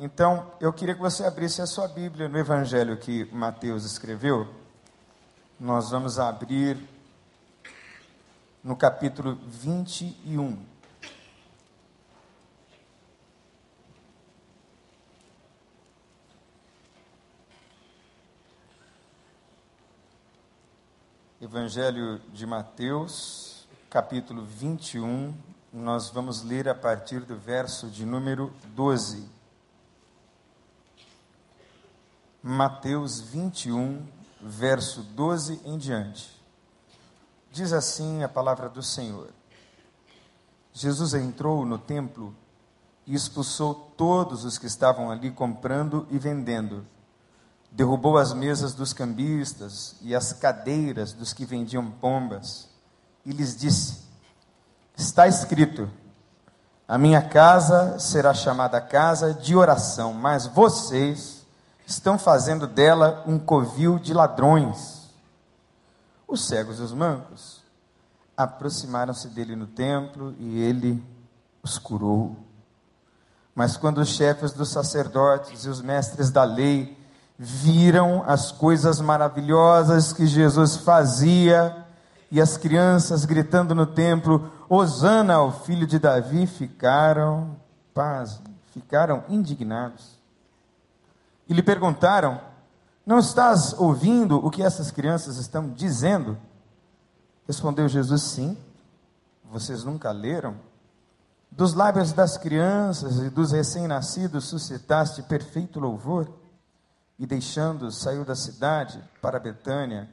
Então, eu queria que você abrisse a sua Bíblia no Evangelho que Mateus escreveu. Nós vamos abrir no capítulo 21. Evangelho de Mateus, capítulo 21, nós vamos ler a partir do verso de número 12. Mateus 21, verso 12 em diante. Diz assim a palavra do Senhor: Jesus entrou no templo e expulsou todos os que estavam ali comprando e vendendo. Derrubou as mesas dos cambistas e as cadeiras dos que vendiam pombas e lhes disse: Está escrito: A minha casa será chamada casa de oração, mas vocês estão fazendo dela um covil de ladrões. Os cegos e os mancos aproximaram-se dele no templo e ele os curou. Mas quando os chefes dos sacerdotes e os mestres da lei viram as coisas maravilhosas que Jesus fazia e as crianças gritando no templo: Hosana ao filho de Davi, ficaram, paz, ficaram indignados e lhe perguntaram: Não estás ouvindo o que essas crianças estão dizendo? Respondeu Jesus: Sim. Vocês nunca leram? Dos lábios das crianças e dos recém-nascidos suscitaste perfeito louvor. E deixando, saiu da cidade para Betânia,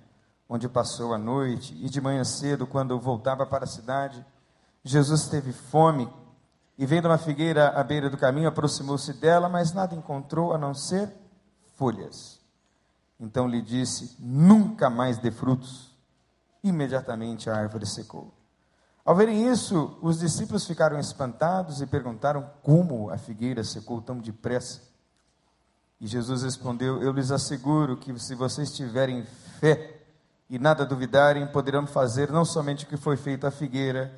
onde passou a noite. E de manhã cedo, quando voltava para a cidade, Jesus teve fome. E vendo uma figueira à beira do caminho, aproximou-se dela, mas nada encontrou a não ser folhas. Então lhe disse: Nunca mais dê frutos. Imediatamente a árvore secou. Ao verem isso, os discípulos ficaram espantados e perguntaram como a figueira secou tão depressa. E Jesus respondeu: Eu lhes asseguro que se vocês tiverem fé e nada duvidarem, poderão fazer não somente o que foi feito à figueira,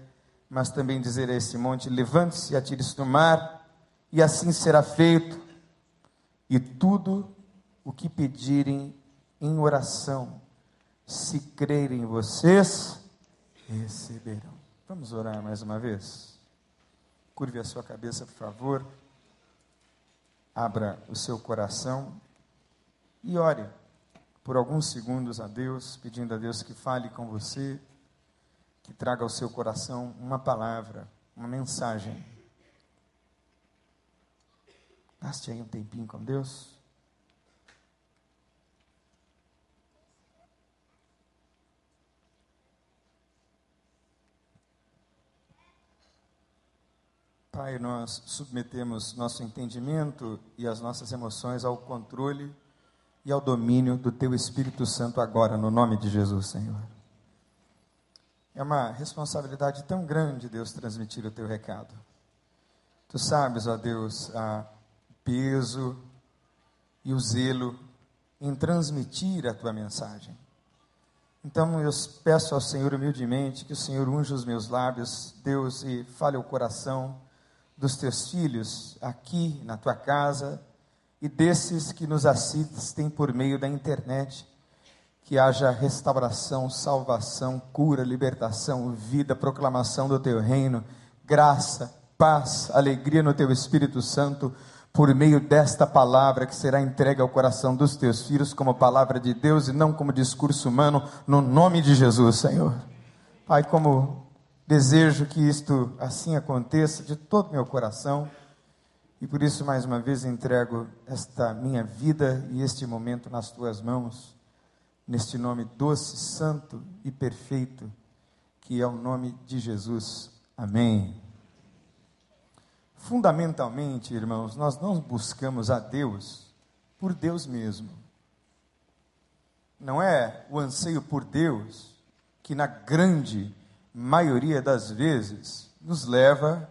mas também dizer a esse monte: Levante-se e atire-se no mar, e assim será feito. E tudo o que pedirem em oração, se crerem vocês, receberão. Vamos orar mais uma vez? Curve a sua cabeça, por favor. Abra o seu coração e ore por alguns segundos a Deus, pedindo a Deus que fale com você, que traga ao seu coração uma palavra, uma mensagem. Gaste aí um tempinho com Deus. Pai, nós submetemos nosso entendimento e as nossas emoções ao controle e ao domínio do Teu Espírito Santo agora, no nome de Jesus, Senhor. É uma responsabilidade tão grande, Deus, transmitir o Teu recado. Tu sabes, ó Deus, o peso e o zelo em transmitir a Tua mensagem. Então eu peço ao Senhor humildemente que o Senhor unja os meus lábios, Deus, e fale o coração dos teus filhos aqui na tua casa e desses que nos assistem por meio da internet. Que haja restauração, salvação, cura, libertação, vida, proclamação do teu reino, graça, paz, alegria no teu Espírito Santo, por meio desta palavra que será entregue ao coração dos teus filhos como palavra de Deus e não como discurso humano, no nome de Jesus, Senhor. Pai, como Desejo que isto assim aconteça de todo meu coração. E por isso, mais uma vez, entrego esta minha vida e este momento nas tuas mãos, neste nome doce, santo e perfeito, que é o nome de Jesus. Amém. Fundamentalmente, irmãos, nós não buscamos a Deus por Deus mesmo. Não é o anseio por Deus que, na grande maioria das vezes, nos leva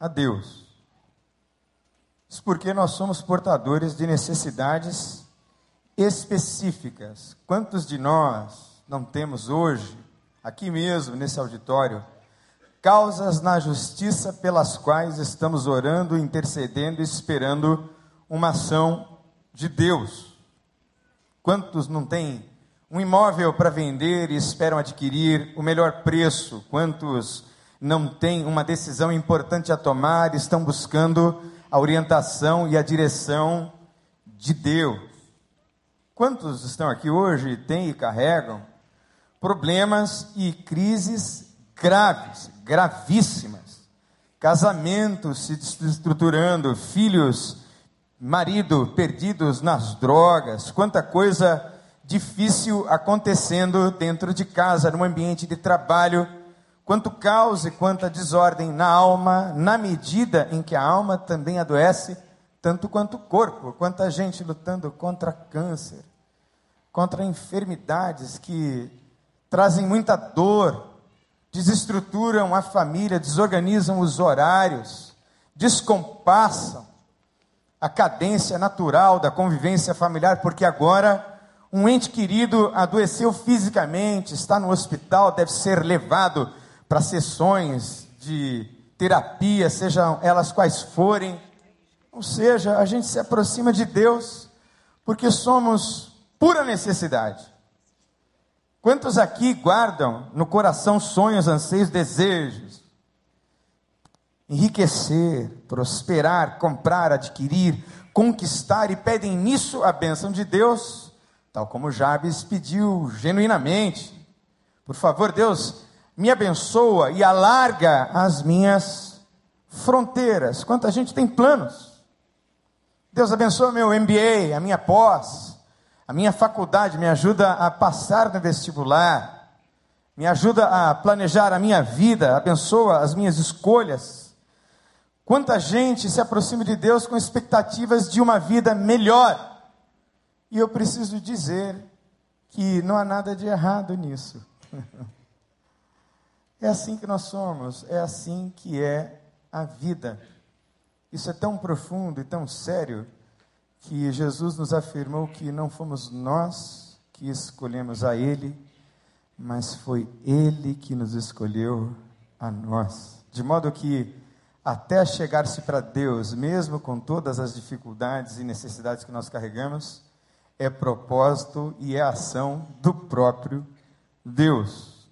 a Deus. Isso porque nós somos portadores de necessidades específicas. Quantos de nós não temos hoje, aqui mesmo nesse auditório, causas na justiça pelas quais estamos orando, intercedendo, esperando uma ação de Deus. Quantos não têm um imóvel para vender e esperam adquirir o melhor preço? Quantos não têm uma decisão importante a tomar estão buscando a orientação e a direção de Deus? Quantos estão aqui hoje têm e carregam problemas e crises graves, gravíssimas? Casamentos se desestruturando, filhos, marido perdidos nas drogas, quanta coisa difícil acontecendo dentro de casa, no ambiente de trabalho, quanto caos e quanta desordem na alma, na medida em que a alma também adoece tanto quanto o corpo, quanta gente lutando contra câncer, contra enfermidades que trazem muita dor, desestruturam a família, desorganizam os horários, descompassam a cadência natural da convivência familiar, porque agora um ente querido adoeceu fisicamente, está no hospital, deve ser levado para sessões de terapia, sejam elas quais forem, ou seja, a gente se aproxima de Deus porque somos pura necessidade. Quantos aqui guardam no coração sonhos, anseios, desejos? Enriquecer, prosperar, comprar, adquirir, conquistar e pedem nisso a bênção de Deus, tal como Jabes pediu genuinamente. Por favor, Deus, me abençoa e alarga as minhas fronteiras. Quanta gente tem planos Deus abençoe meu MBA, a minha pós, a minha faculdade, me ajuda a passar no vestibular, me ajuda a planejar a minha vida, abençoa as minhas escolhas. Quanta gente se aproxima de Deus com expectativas de uma vida melhor. E eu preciso dizer que não há nada de errado nisso. É assim que nós somos, é assim que é a vida. Isso é tão profundo e tão sério que Jesus nos afirmou que não fomos nós que escolhemos a Ele, mas foi Ele que nos escolheu a nós. De modo que, até chegar-se para Deus, mesmo com todas as dificuldades e necessidades que nós carregamos, é propósito e é ação do próprio Deus.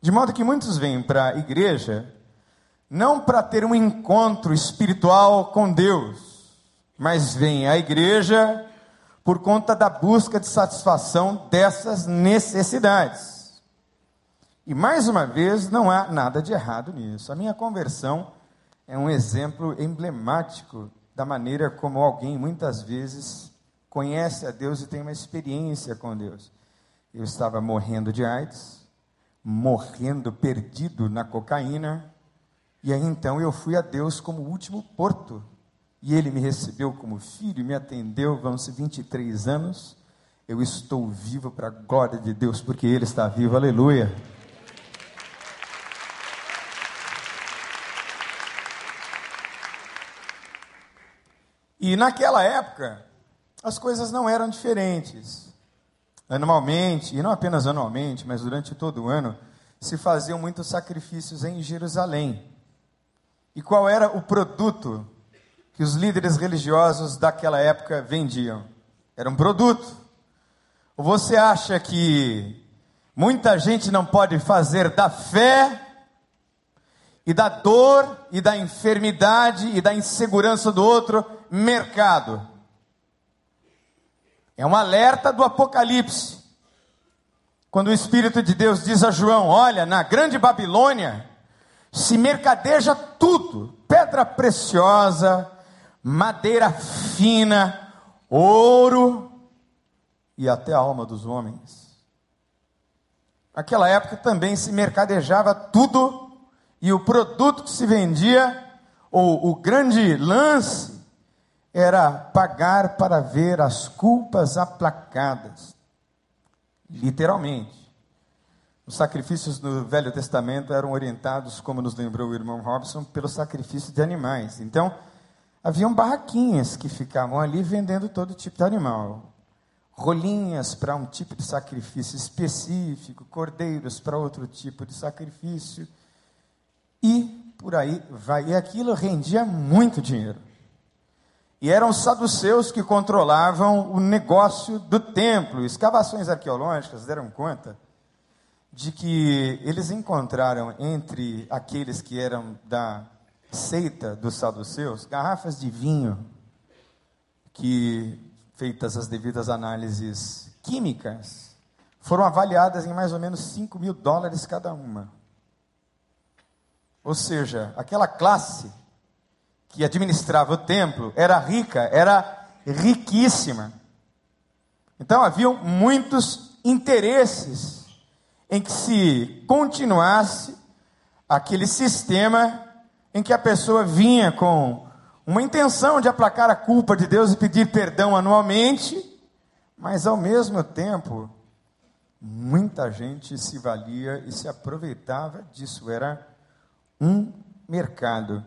De modo que muitos vêm para a igreja não para ter um encontro espiritual com Deus, mas vem à igreja por conta da busca de satisfação dessas necessidades. E mais uma vez, não há nada de errado nisso. A minha conversão é um exemplo emblemático da maneira como alguém muitas vezes conhece a Deus e tem uma experiência com Deus. Eu estava morrendo de AIDS, morrendo perdido na cocaína, e aí então eu fui a Deus como último porto. E ele me recebeu como filho, me atendeu, vão-se 23 anos. Eu estou vivo para a glória de Deus, porque Ele está vivo, aleluia. E naquela época, as coisas não eram diferentes. Anualmente, e não apenas anualmente, mas durante todo o ano, se faziam muitos sacrifícios em Jerusalém. E qual era o produto que os líderes religiosos daquela época vendiam? Era um produto. Ou você acha que muita gente não pode fazer da fé e da dor e da enfermidade e da insegurança do outro mercado? É um alerta do Apocalipse. Quando o Espírito de Deus diz a João: Olha, na grande Babilônia se mercadeja tudo: pedra preciosa, madeira fina, ouro e até a alma dos homens. Naquela época também se mercadejava tudo e o produto que se vendia, ou o grande lance, era pagar para ver as culpas aplacadas. Literalmente. Os sacrifícios no Velho Testamento eram orientados, como nos lembrou o irmão Robson, pelo sacrifício de animais. Então, haviam barraquinhas que ficavam ali vendendo todo tipo de animal. Rolinhas para um tipo de sacrifício específico, cordeiros para outro tipo de sacrifício. E por aí vai. E aquilo rendia muito dinheiro. E eram saduceus que controlavam o negócio do templo. Escavações arqueológicas deram conta de que eles encontraram entre aqueles que eram da seita dos saduceus garrafas de vinho que, feitas as devidas análises químicas, foram avaliadas em mais ou menos 5 mil dólares cada uma. Ou seja, aquela classe que administrava o templo era rica, era riquíssima. Então haviam muitos interesses em que se continuasse aquele sistema em que a pessoa vinha com uma intenção de aplacar a culpa de Deus e pedir perdão anualmente, mas ao mesmo tempo, muita gente se valia e se aproveitava disso. Era um mercado.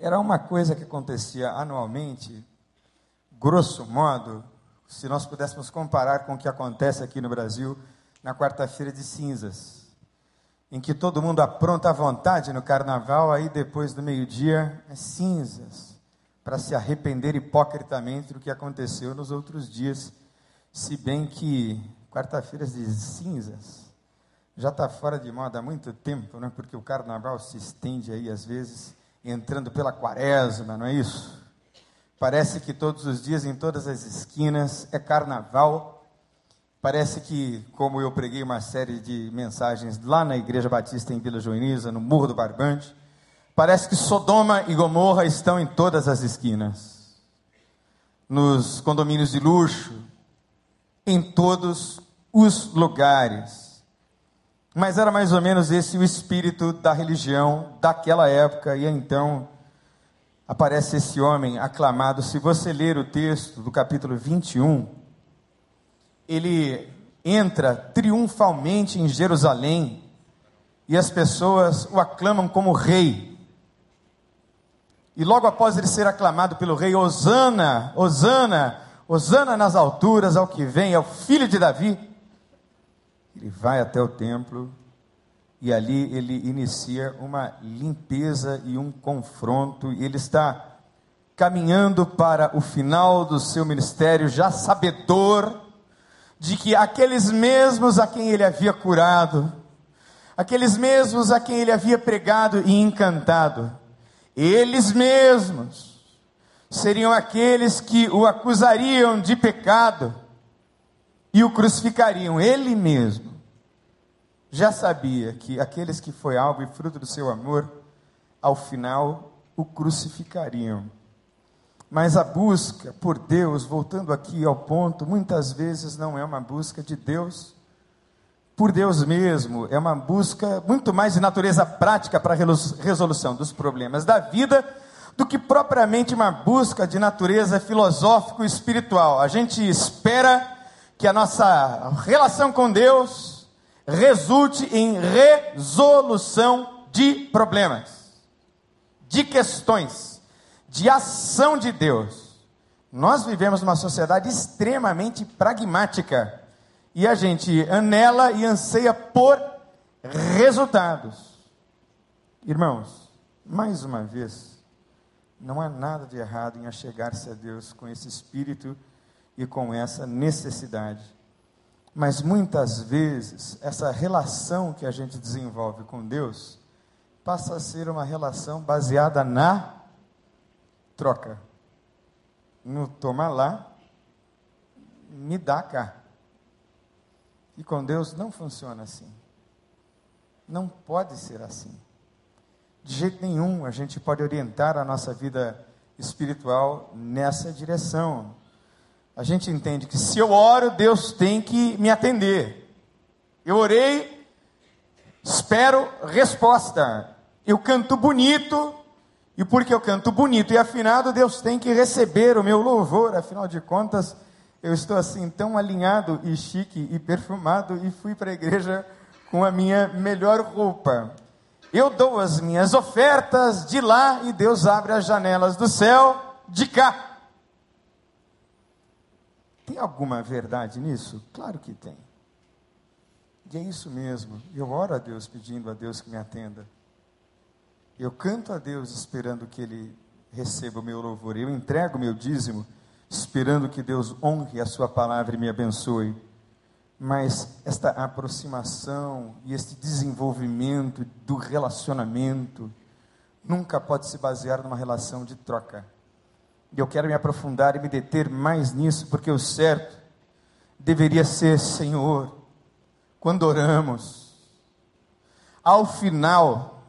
Era uma coisa que acontecia anualmente, grosso modo, se nós pudéssemos comparar com o que acontece aqui no Brasil na quarta-feira de cinzas, em que todo mundo apronta à vontade no carnaval, aí depois do meio-dia é cinzas, para se arrepender hipocritamente do que aconteceu nos outros dias, se bem que quarta-feiras de cinzas já está fora de moda há muito tempo, né? porque o carnaval se estende aí às vezes entrando pela quaresma, não é isso? Parece que todos os dias, em todas as esquinas, é carnaval. Parece que, como eu preguei uma série de mensagens lá na Igreja Batista em Vila Joiniza, no Morro do Barbante, parece que Sodoma e Gomorra estão em todas as esquinas. Nos condomínios de luxo, em todos os lugares mas era mais ou menos esse o espírito da religião daquela época, e então aparece esse homem aclamado. Se você ler o texto do capítulo 21, ele entra triunfalmente em Jerusalém e as pessoas o aclamam como rei. E logo após ele ser aclamado pelo rei, Osana, Osana, Osana nas alturas ao que vem, é o filho de Davi. Ele vai até o templo e ali ele inicia uma limpeza e um confronto, e ele está caminhando para o final do seu ministério, já sabedor de que aqueles mesmos a quem ele havia curado, aqueles mesmos a quem ele havia pregado e encantado, eles mesmos seriam aqueles que o acusariam de pecado e o crucificariam, ele mesmo já sabia que aqueles que foi alvo e fruto do seu amor, ao final o crucificariam. Mas a busca por Deus, voltando aqui ao ponto, muitas vezes não é uma busca de Deus por Deus mesmo, é uma busca muito mais de natureza prática para a resolução dos problemas da vida do que propriamente uma busca de natureza filosófico-espiritual. A gente espera que a nossa relação com Deus resulte em resolução de problemas, de questões, de ação de Deus. Nós vivemos numa sociedade extremamente pragmática e a gente anela e anseia por resultados. Irmãos, mais uma vez, não há nada de errado em achegar-se a Deus com esse espírito e com essa necessidade. Mas muitas vezes, essa relação que a gente desenvolve com Deus passa a ser uma relação baseada na troca. No toma lá, me dá cá. E com Deus não funciona assim. Não pode ser assim. De jeito nenhum a gente pode orientar a nossa vida espiritual nessa direção a gente entende que se eu oro, Deus tem que me atender. Eu orei, espero resposta. Eu canto bonito, e porque eu canto bonito e afinado, Deus tem que receber o meu louvor. Afinal de contas, eu estou assim tão alinhado e chique e perfumado e fui para a igreja com a minha melhor roupa. Eu dou as minhas ofertas de lá e Deus abre as janelas do céu de cá. Tem alguma verdade nisso? Claro que tem. E é isso mesmo. Eu oro a Deus pedindo a Deus que me atenda. Eu canto a Deus esperando que Ele receba o meu louvor. Eu entrego o meu dízimo, esperando que Deus honre a sua palavra e me abençoe. Mas esta aproximação e este desenvolvimento do relacionamento nunca pode se basear numa relação de troca. E eu quero me aprofundar e me deter mais nisso, porque o certo deveria ser, Senhor, quando oramos, ao final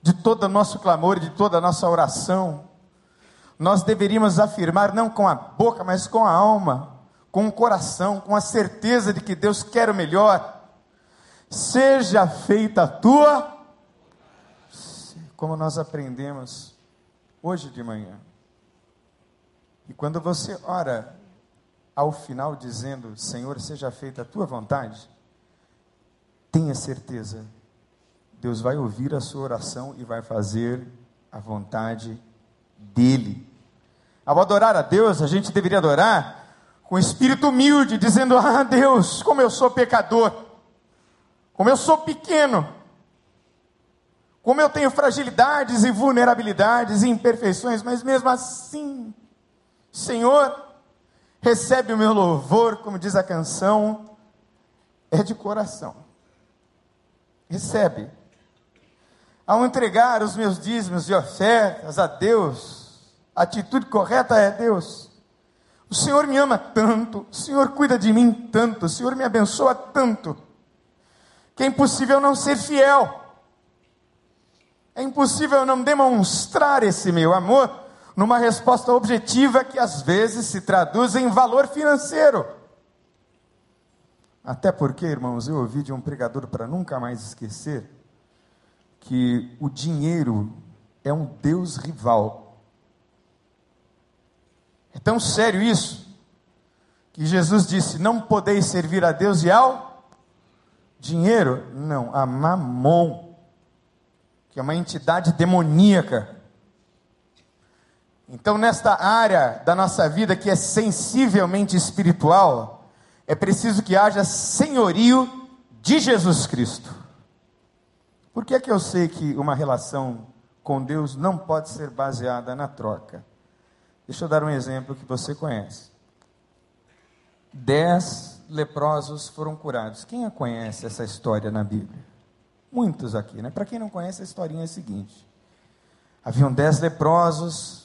de todo o nosso clamor e de toda a nossa oração, nós deveríamos afirmar, não com a boca, mas com a alma, com o coração, com a certeza de que Deus quer o melhor. Seja feita a tua, como nós aprendemos hoje de manhã. E quando você ora ao final dizendo: Senhor, seja feita a tua vontade, tenha certeza, Deus vai ouvir a sua oração e vai fazer a vontade dEle. Ao adorar a Deus, a gente deveria adorar com espírito humilde, dizendo: Ah, Deus, como eu sou pecador, como eu sou pequeno, como eu tenho fragilidades e vulnerabilidades e imperfeições, mas mesmo assim, Senhor, recebe o meu louvor, como diz a canção, é de coração. Recebe. Ao entregar os meus dízimos e ofertas a Deus, a atitude correta é Deus. O Senhor me ama tanto, o Senhor cuida de mim tanto, o Senhor me abençoa tanto, que é impossível não ser fiel. É impossível não demonstrar esse meu amor numa resposta objetiva que às vezes se traduz em valor financeiro. Até porque, irmãos, eu ouvi de um pregador para nunca mais esquecer que o dinheiro é um Deus rival. É tão sério isso que Jesus disse: Não podeis servir a Deus e ao dinheiro? Não, a Mamon, que é uma entidade demoníaca então, nesta área da nossa vida que é sensivelmente espiritual, é preciso que haja senhorio de Jesus Cristo. Por que é que eu sei que uma relação com Deus não pode ser baseada na troca? Deixa eu dar um exemplo que você conhece. Dez leprosos foram curados. Quem conhece essa história na Bíblia? Muitos aqui, né? Para quem não conhece, a historinha é a seguinte: haviam dez leprosos,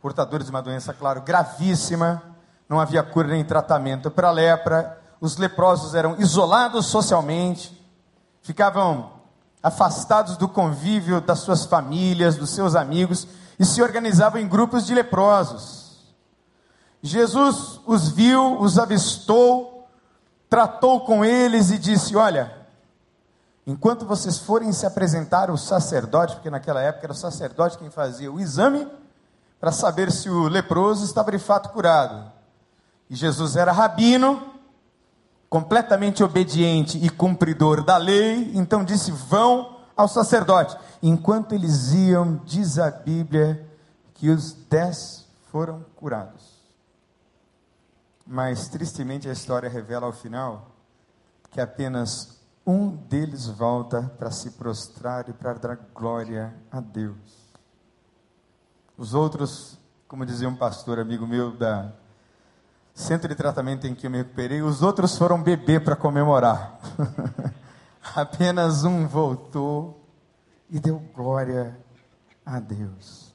portadores de uma doença, claro, gravíssima, não havia cura nem tratamento para a lepra, os leprosos eram isolados socialmente, ficavam afastados do convívio das suas famílias, dos seus amigos, e se organizavam em grupos de leprosos. Jesus os viu, os avistou, tratou com eles e disse: Olha, enquanto vocês forem se apresentar ao sacerdote, porque naquela época era o sacerdote quem fazia o exame, para saber se o leproso estava de fato curado. E Jesus era rabino, completamente obediente e cumpridor da lei, então disse: Vão ao sacerdote. Enquanto eles iam, diz a Bíblia que os dez foram curados. Mas tristemente a história revela ao final que apenas um deles volta para se prostrar e para dar glória a Deus. Os outros, como dizia um pastor amigo meu da centro de tratamento em que eu me recuperei, os outros foram beber para comemorar. Apenas um voltou e deu glória a Deus.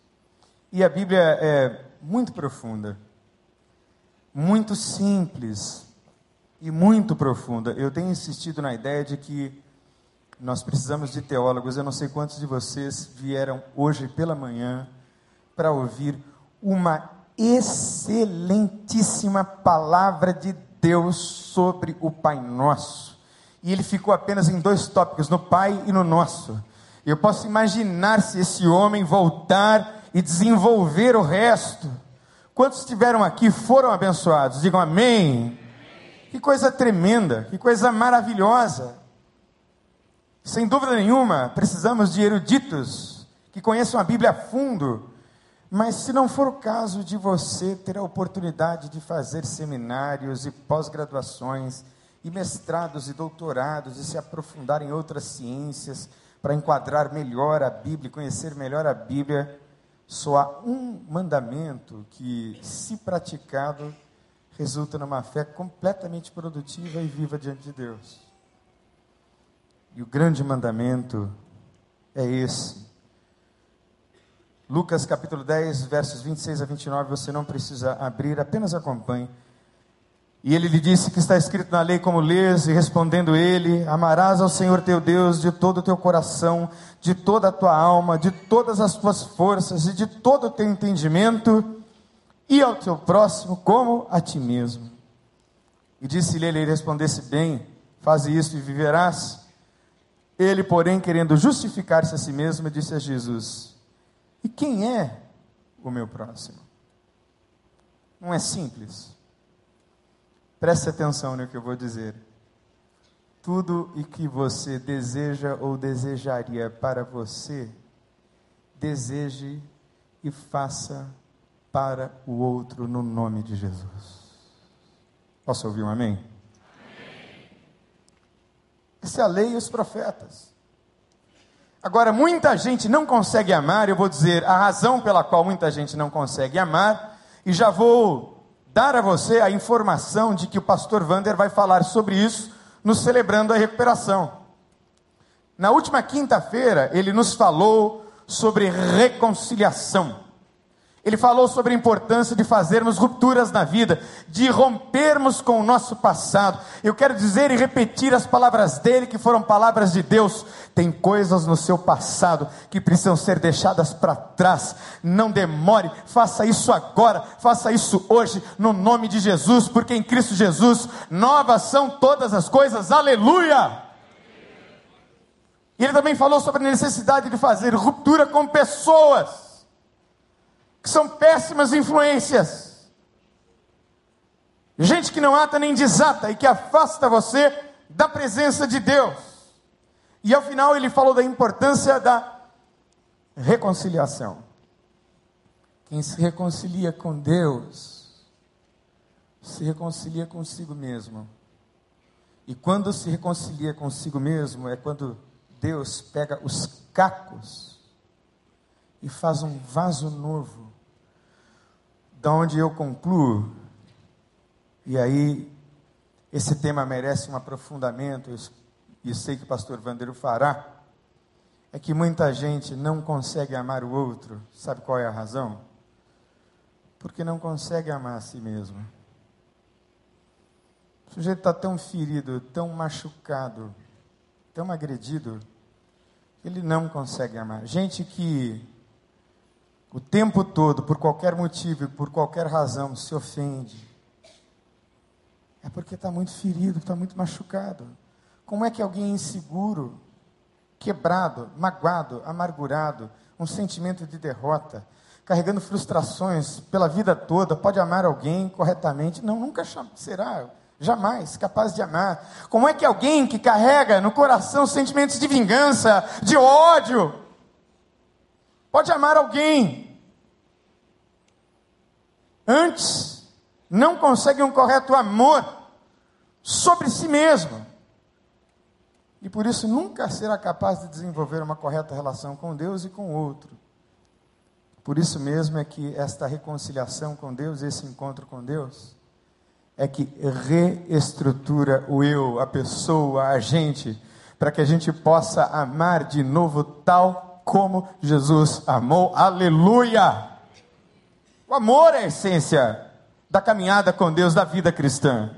E a Bíblia é muito profunda, muito simples e muito profunda. Eu tenho insistido na ideia de que nós precisamos de teólogos. Eu não sei quantos de vocês vieram hoje pela manhã para ouvir uma excelentíssima palavra de Deus sobre o Pai Nosso. E ele ficou apenas em dois tópicos, no Pai e no Nosso. Eu posso imaginar se esse homem voltar e desenvolver o resto. Quantos estiveram aqui foram abençoados? Digam amém. Que coisa tremenda, que coisa maravilhosa. Sem dúvida nenhuma, precisamos de eruditos que conheçam a Bíblia a fundo mas se não for o caso de você ter a oportunidade de fazer seminários e pós-graduações, e mestrados e doutorados, e se aprofundar em outras ciências, para enquadrar melhor a Bíblia, conhecer melhor a Bíblia, só há um mandamento que, se praticado, resulta numa fé completamente produtiva e viva diante de Deus. E o grande mandamento é esse. Lucas capítulo 10, versos 26 a 29, você não precisa abrir, apenas acompanhe. E ele lhe disse que está escrito na lei como lês, e respondendo ele: Amarás ao Senhor teu Deus de todo o teu coração, de toda a tua alma, de todas as tuas forças e de todo o teu entendimento, e ao teu próximo como a ti mesmo. E disse-lhe ele: Respondesse bem, faze isso e viverás. Ele, porém, querendo justificar-se a si mesmo, disse a Jesus: E quem é o meu próximo? Não é simples. Preste atenção no que eu vou dizer. Tudo o que você deseja ou desejaria para você, deseje e faça para o outro no nome de Jesus. Posso ouvir um amém? amém. Essa é a lei e os profetas. Agora, muita gente não consegue amar, eu vou dizer a razão pela qual muita gente não consegue amar, e já vou dar a você a informação de que o pastor Vander vai falar sobre isso nos celebrando a recuperação. Na última quinta-feira, ele nos falou sobre reconciliação. Ele falou sobre a importância de fazermos rupturas na vida, de rompermos com o nosso passado. Eu quero dizer e repetir as palavras dele, que foram palavras de Deus. Tem coisas no seu passado que precisam ser deixadas para trás. Não demore, faça isso agora, faça isso hoje, no nome de Jesus, porque em Cristo Jesus novas são todas as coisas. Aleluia! E ele também falou sobre a necessidade de fazer ruptura com pessoas que são péssimas influências. Gente que não ata nem desata e que afasta você da presença de Deus. E ao final ele falou da importância da reconciliação. Quem se reconcilia com Deus, se reconcilia consigo mesmo. E quando se reconcilia consigo mesmo, é quando Deus pega os cacos e faz um vaso novo da onde eu concluo, e aí esse tema merece um aprofundamento, e sei que o pastor Vander o fará, é que muita gente não consegue amar o outro. Sabe qual é a razão? Porque não consegue amar a si mesmo. O sujeito está tão ferido, tão machucado, tão agredido, ele não consegue amar. Gente que o tempo todo, por qualquer motivo, por qualquer razão, se ofende, é porque está muito ferido, está muito machucado. Como é que alguém inseguro, quebrado, magoado, amargurado, um sentimento de derrota, carregando frustrações pela vida toda, pode amar alguém corretamente? Não, nunca será, jamais capaz de amar. Como é que alguém que carrega no coração sentimentos de vingança, de ódio, pode amar alguém? Antes, não consegue um correto amor sobre si mesmo. E por isso nunca será capaz de desenvolver uma correta relação com Deus e com o outro. Por isso mesmo é que esta reconciliação com Deus, esse encontro com Deus, é que reestrutura o eu, a pessoa, a gente, para que a gente possa amar de novo tal como Jesus amou. Aleluia! O amor é a essência da caminhada com Deus, da vida cristã.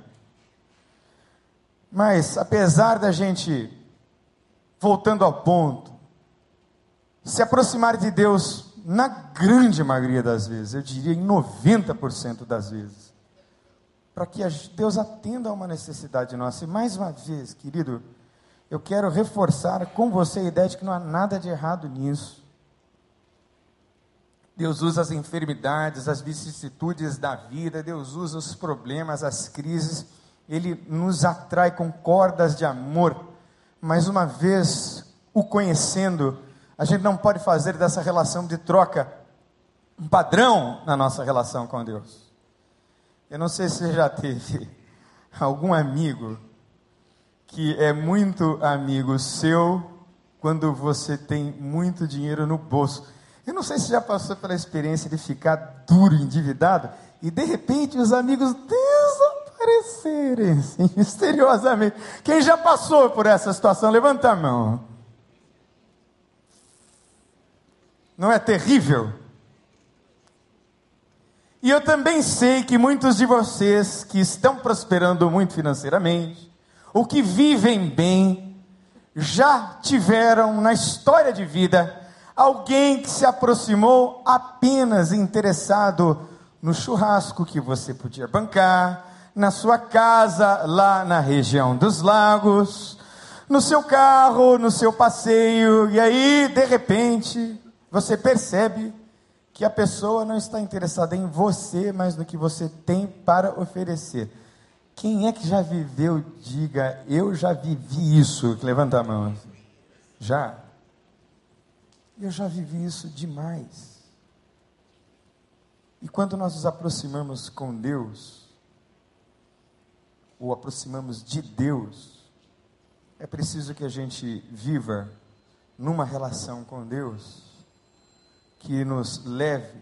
Mas, apesar da gente, voltando ao ponto, se aproximar de Deus, na grande maioria das vezes, eu diria em 90% das vezes, para que Deus atenda a uma necessidade nossa. E mais uma vez, querido, eu quero reforçar com você a ideia de que não há nada de errado nisso. Deus usa as enfermidades, as vicissitudes da vida, Deus usa os problemas, as crises, Ele nos atrai com cordas de amor, mas uma vez o conhecendo, a gente não pode fazer dessa relação de troca um padrão na nossa relação com Deus. Eu não sei se você já teve algum amigo que é muito amigo seu quando você tem muito dinheiro no bolso Eu não sei se já passou pela experiência de ficar duro, endividado, e de repente os amigos desaparecerem, assim, misteriosamente. Quem já passou por essa situação, levanta a mão. Não é terrível? E eu também sei que muitos de vocês que estão prosperando muito financeiramente, ou que vivem bem, já tiveram na história de vida alguém que se aproximou apenas interessado no churrasco que você podia bancar, na sua casa lá na região dos lagos, no seu carro, no seu passeio, e aí, de repente, você percebe que a pessoa não está interessada em você, mas no que você tem para oferecer. Quem é que já viveu, diga, eu já vivi isso? Levanta a mão. Já? Eu já vivi isso demais. E quando nós nos aproximamos com Deus, ou aproximamos de Deus, é preciso que a gente viva numa relação com Deus que nos leve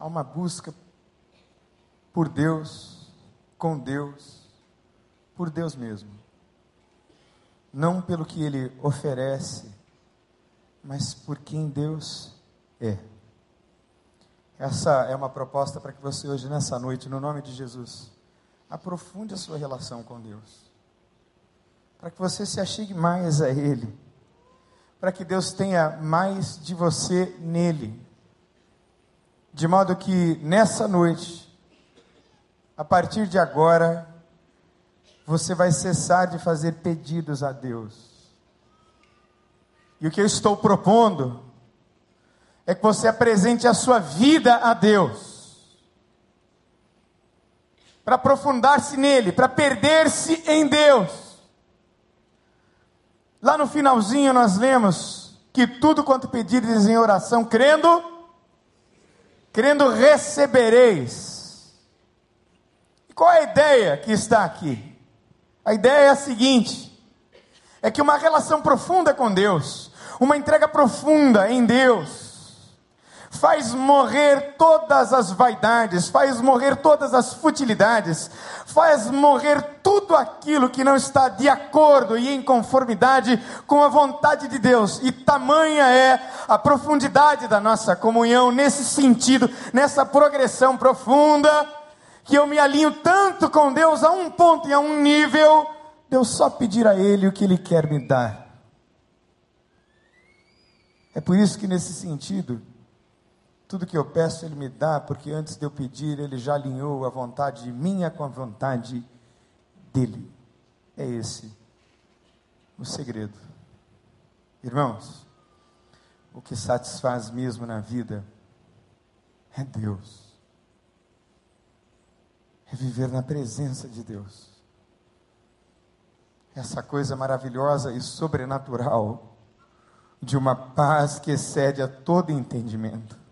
a uma busca por Deus, com Deus, por Deus mesmo. Não pelo que Ele oferece, mas por quem Deus é. Essa é uma proposta para que você hoje, nessa noite, no nome de Jesus, aprofunde a sua relação com Deus. Para que você se achegue mais a Ele para que Deus tenha mais de você nele. De modo que nessa noite, a partir de agora, você vai cessar de fazer pedidos a Deus. E o que eu estou propondo é que você apresente a sua vida a Deus. Para aprofundar-se nele, para perder-se em Deus. Lá no finalzinho nós lemos que tudo quanto pedires em oração, crendo, crendo recebereis. Qual é a ideia que está aqui? A ideia é a seguinte: é que uma relação profunda com Deus, uma entrega profunda em Deus, faz morrer todas as vaidades, faz morrer todas as futilidades, faz morrer tudo aquilo que não está de acordo e em conformidade com a vontade de Deus. E tamanha é a profundidade da nossa comunhão nesse sentido, nessa progressão profunda, que eu me alinho tanto com Deus a um ponto e a um nível, Deus só pedir a Ele o que Ele quer me dar. É por isso que nesse sentido, tudo que eu peço, Ele me dá, porque antes de eu pedir, Ele já alinhou a vontade minha com a vontade dEle. É esse o segredo. Irmãos, o que satisfaz mesmo na vida é Deus. É viver na presença de Deus. Essa coisa maravilhosa e sobrenatural de uma paz que excede a todo entendimento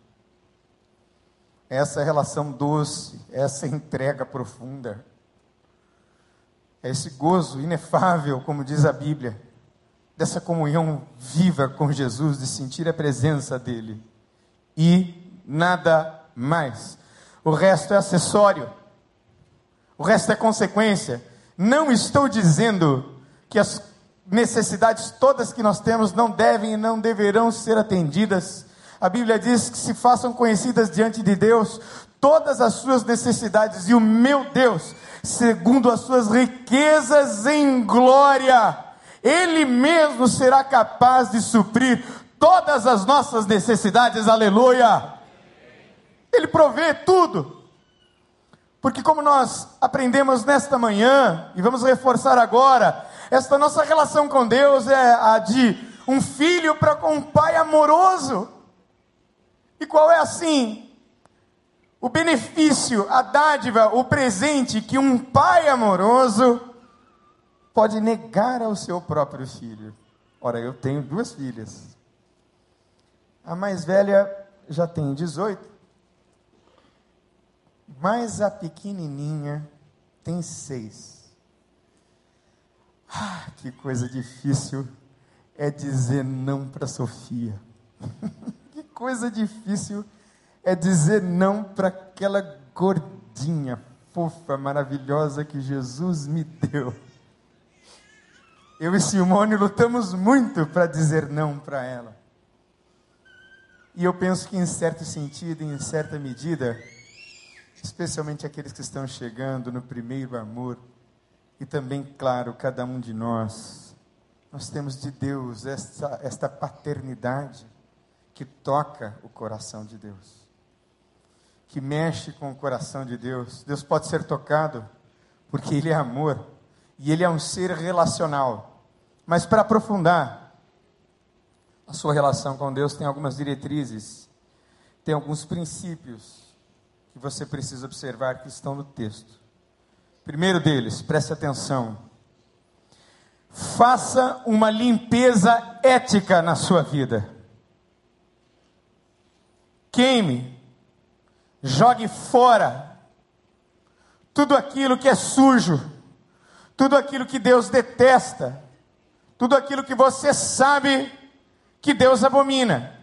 essa relação doce, essa entrega profunda, esse gozo inefável, como diz a Bíblia, dessa comunhão viva com Jesus, de sentir a presença dele e nada mais. O resto é acessório, o resto é consequência. Não estou dizendo que as necessidades todas que nós temos não devem e não deverão ser atendidas a Bíblia diz que se façam conhecidas diante de Deus todas as suas necessidades, e o meu Deus, segundo as suas riquezas em glória, Ele mesmo será capaz de suprir todas as nossas necessidades, aleluia. Ele provê tudo. Porque, como nós aprendemos nesta manhã, e vamos reforçar agora, esta nossa relação com Deus é a de um filho para com um pai amoroso. E qual é assim? O benefício, a dádiva, o presente que um pai amoroso pode negar ao seu próprio filho. Ora, eu tenho duas filhas. A mais velha já tem 18, mas a pequenininha tem seis. Ah, que coisa difícil é dizer não para Sofia. coisa difícil é dizer não para aquela gordinha fofa, maravilhosa que Jesus me deu. Eu e Simone lutamos muito para dizer não para ela. E eu penso que, em certo sentido, em certa medida, especialmente aqueles que estão chegando no primeiro amor, e também, claro, cada um de nós, nós temos de Deus esta, esta paternidade que toca o coração de Deus, que mexe com o coração de Deus. Deus pode ser tocado porque Ele é amor e Ele é um ser relacional. Mas para aprofundar a sua relação com Deus, tem algumas diretrizes, tem alguns princípios que você precisa observar que estão no texto. Primeiro deles, preste atenção. Faça uma limpeza ética na sua vida. Queime, jogue fora tudo aquilo que é sujo, tudo aquilo que Deus detesta, tudo aquilo que você sabe que Deus abomina.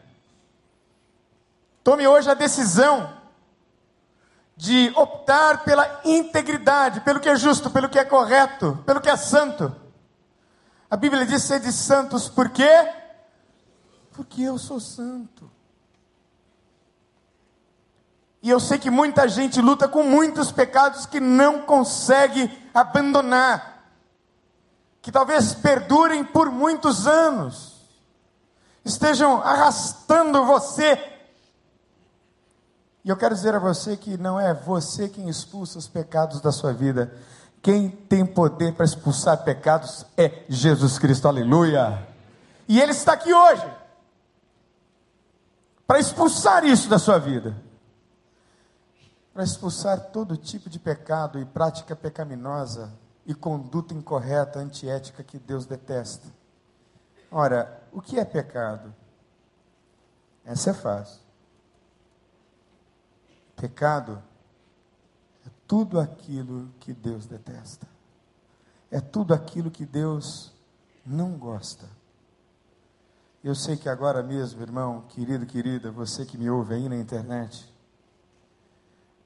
Tome hoje a decisão de optar pela integridade, pelo que é justo, pelo que é correto, pelo que é santo. A Bíblia diz ser de santos por quê? Porque eu sou santo. E eu sei que muita gente luta com muitos pecados que não consegue abandonar, que talvez perdurem por muitos anos, estejam arrastando você e eu quero dizer a você que não é você quem expulsa os pecados da sua vida. Quem tem poder para expulsar pecados é Jesus Cristo, aleluia. E Ele está aqui hoje para expulsar isso da sua vida, para expulsar todo tipo de pecado e prática pecaminosa e conduta incorreta, antiética que Deus detesta. Ora, o que é pecado? Essa é fácil. Pecado é tudo aquilo que Deus detesta. É tudo aquilo que Deus não gosta. Eu sei que agora mesmo, irmão, querido, querida, você que me ouve aí na internet,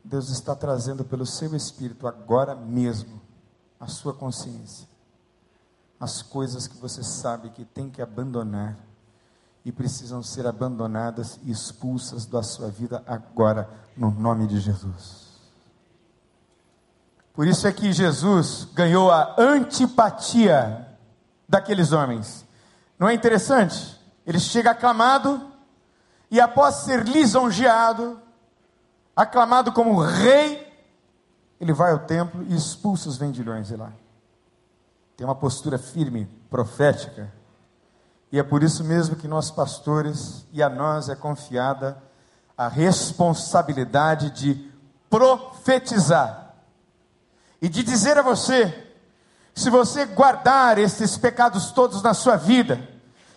Deus está trazendo pelo seu espírito agora mesmo a sua consciência, as coisas que você sabe que tem que abandonar e precisam ser abandonadas e expulsas da sua vida agora, no nome de Jesus. Por isso é que Jesus ganhou a antipatia daqueles homens. Não é interessante? Ele chega aclamado e após ser lisonjeado, aclamado como rei, ele vai ao templo e expulsa os vendilhões de lá. Tem uma postura firme, profética, e é por isso mesmo que nós pastores e a nós é confiada a responsabilidade de profetizar e de dizer a você, se você guardar esses pecados todos na sua vida,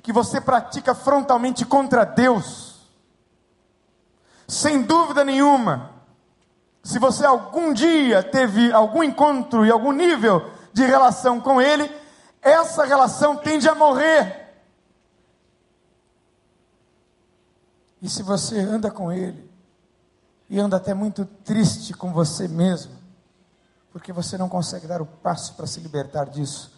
que você pratica frontalmente contra Deus, sem dúvida nenhuma, se você algum dia teve algum encontro e algum nível de relação com Ele, essa relação tende a morrer. E se você anda com Ele, e anda até muito triste com você mesmo, porque você não consegue dar o passo para se libertar disso,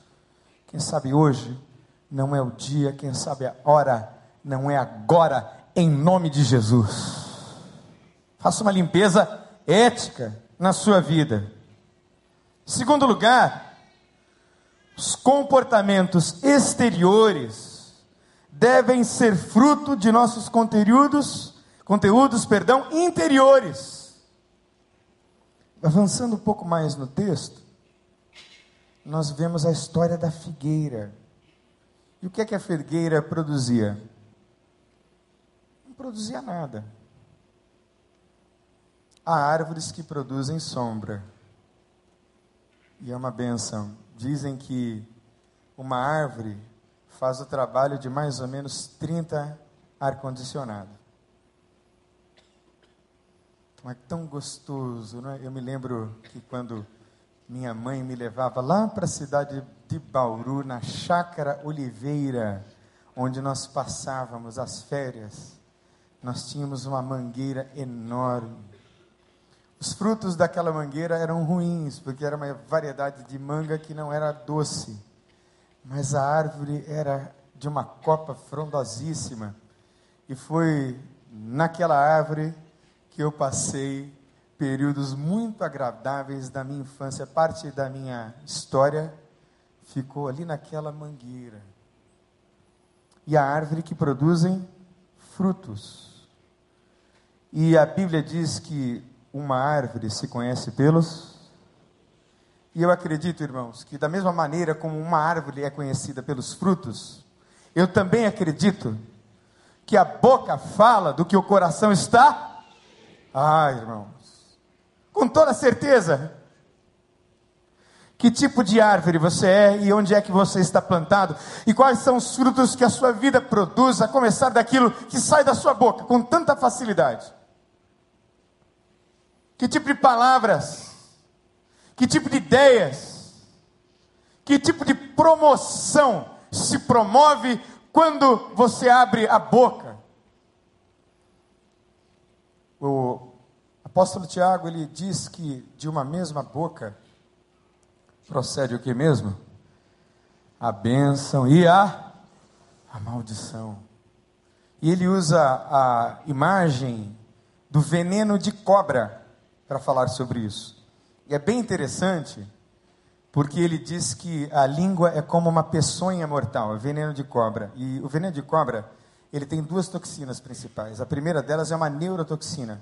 quem sabe hoje não é o dia, quem sabe a hora, não é agora, em nome de Jesus. Faça uma limpeza ética na sua vida. Segundo lugar, os comportamentos exteriores devem ser fruto de nossos conteúdos, conteúdos, perdão, interiores. Avançando um pouco mais no texto, nós vemos a história da figueira. E o que é que a figueira produzia? Não produzia nada. Há árvores que produzem sombra. E é uma benção. Dizem que uma árvore faz o trabalho de mais ou menos 30 ar-condicionado. Então é tão gostoso, não é? Eu me lembro que quando minha mãe me levava lá para a cidade de Bauru, na Chácara Oliveira, onde nós passávamos as férias, nós tínhamos uma mangueira enorme. Os frutos daquela mangueira eram ruins, porque era uma variedade de manga que não era doce. Mas a árvore era de uma copa frondosíssima. E foi naquela árvore que eu passei períodos muito agradáveis da minha infância. Parte da minha história ficou ali naquela mangueira. E a árvore que produzem frutos. E a Bíblia diz que uma árvore se conhece pelos. E eu acredito, irmãos, que da mesma maneira como uma árvore é conhecida pelos frutos, eu também acredito que a boca fala do que o coração está. Ah, irmãos, com toda certeza. Que tipo de árvore você é e onde é que você está plantado e quais são os frutos que a sua vida produz, a começar daquilo que sai da sua boca com tanta facilidade. Que tipo de palavras, que tipo de ideias, que tipo de promoção se promove quando você abre a boca. O apóstolo Tiago, ele diz que de uma mesma boca procede o que mesmo? A bênção e a, a maldição. E ele usa a imagem do veneno de cobra para falar sobre isso. E é bem interessante, porque ele diz que a língua é como uma peçonha mortal, é veneno de cobra. E o veneno de cobra, ele tem duas toxinas principais. A primeira delas é uma neurotoxina,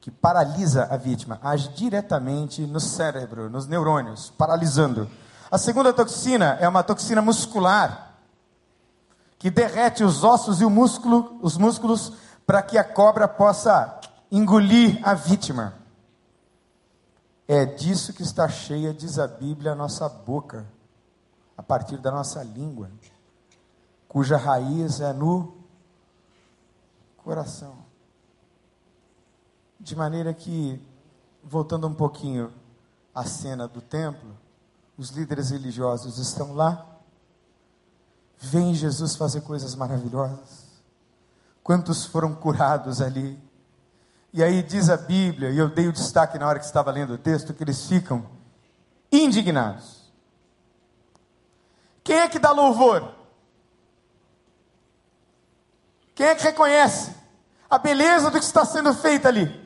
que paralisa a vítima, age diretamente no cérebro, nos neurônios, paralisando. A segunda toxina é uma toxina muscular, que derrete os ossos e o músculo, os músculos para que a cobra possa engolir a vítima. É disso que está cheia, diz a Bíblia, a nossa boca, a partir da nossa língua, cuja raiz é no coração. De maneira que, voltando um pouquinho à cena do templo, os líderes religiosos estão lá, veem Jesus fazer coisas maravilhosas. Quantos foram curados ali? E aí diz a Bíblia, e eu dei o destaque na hora que estava lendo o texto, que eles ficam indignados. Quem é que dá louvor? Quem é que reconhece a beleza do que está sendo feito ali?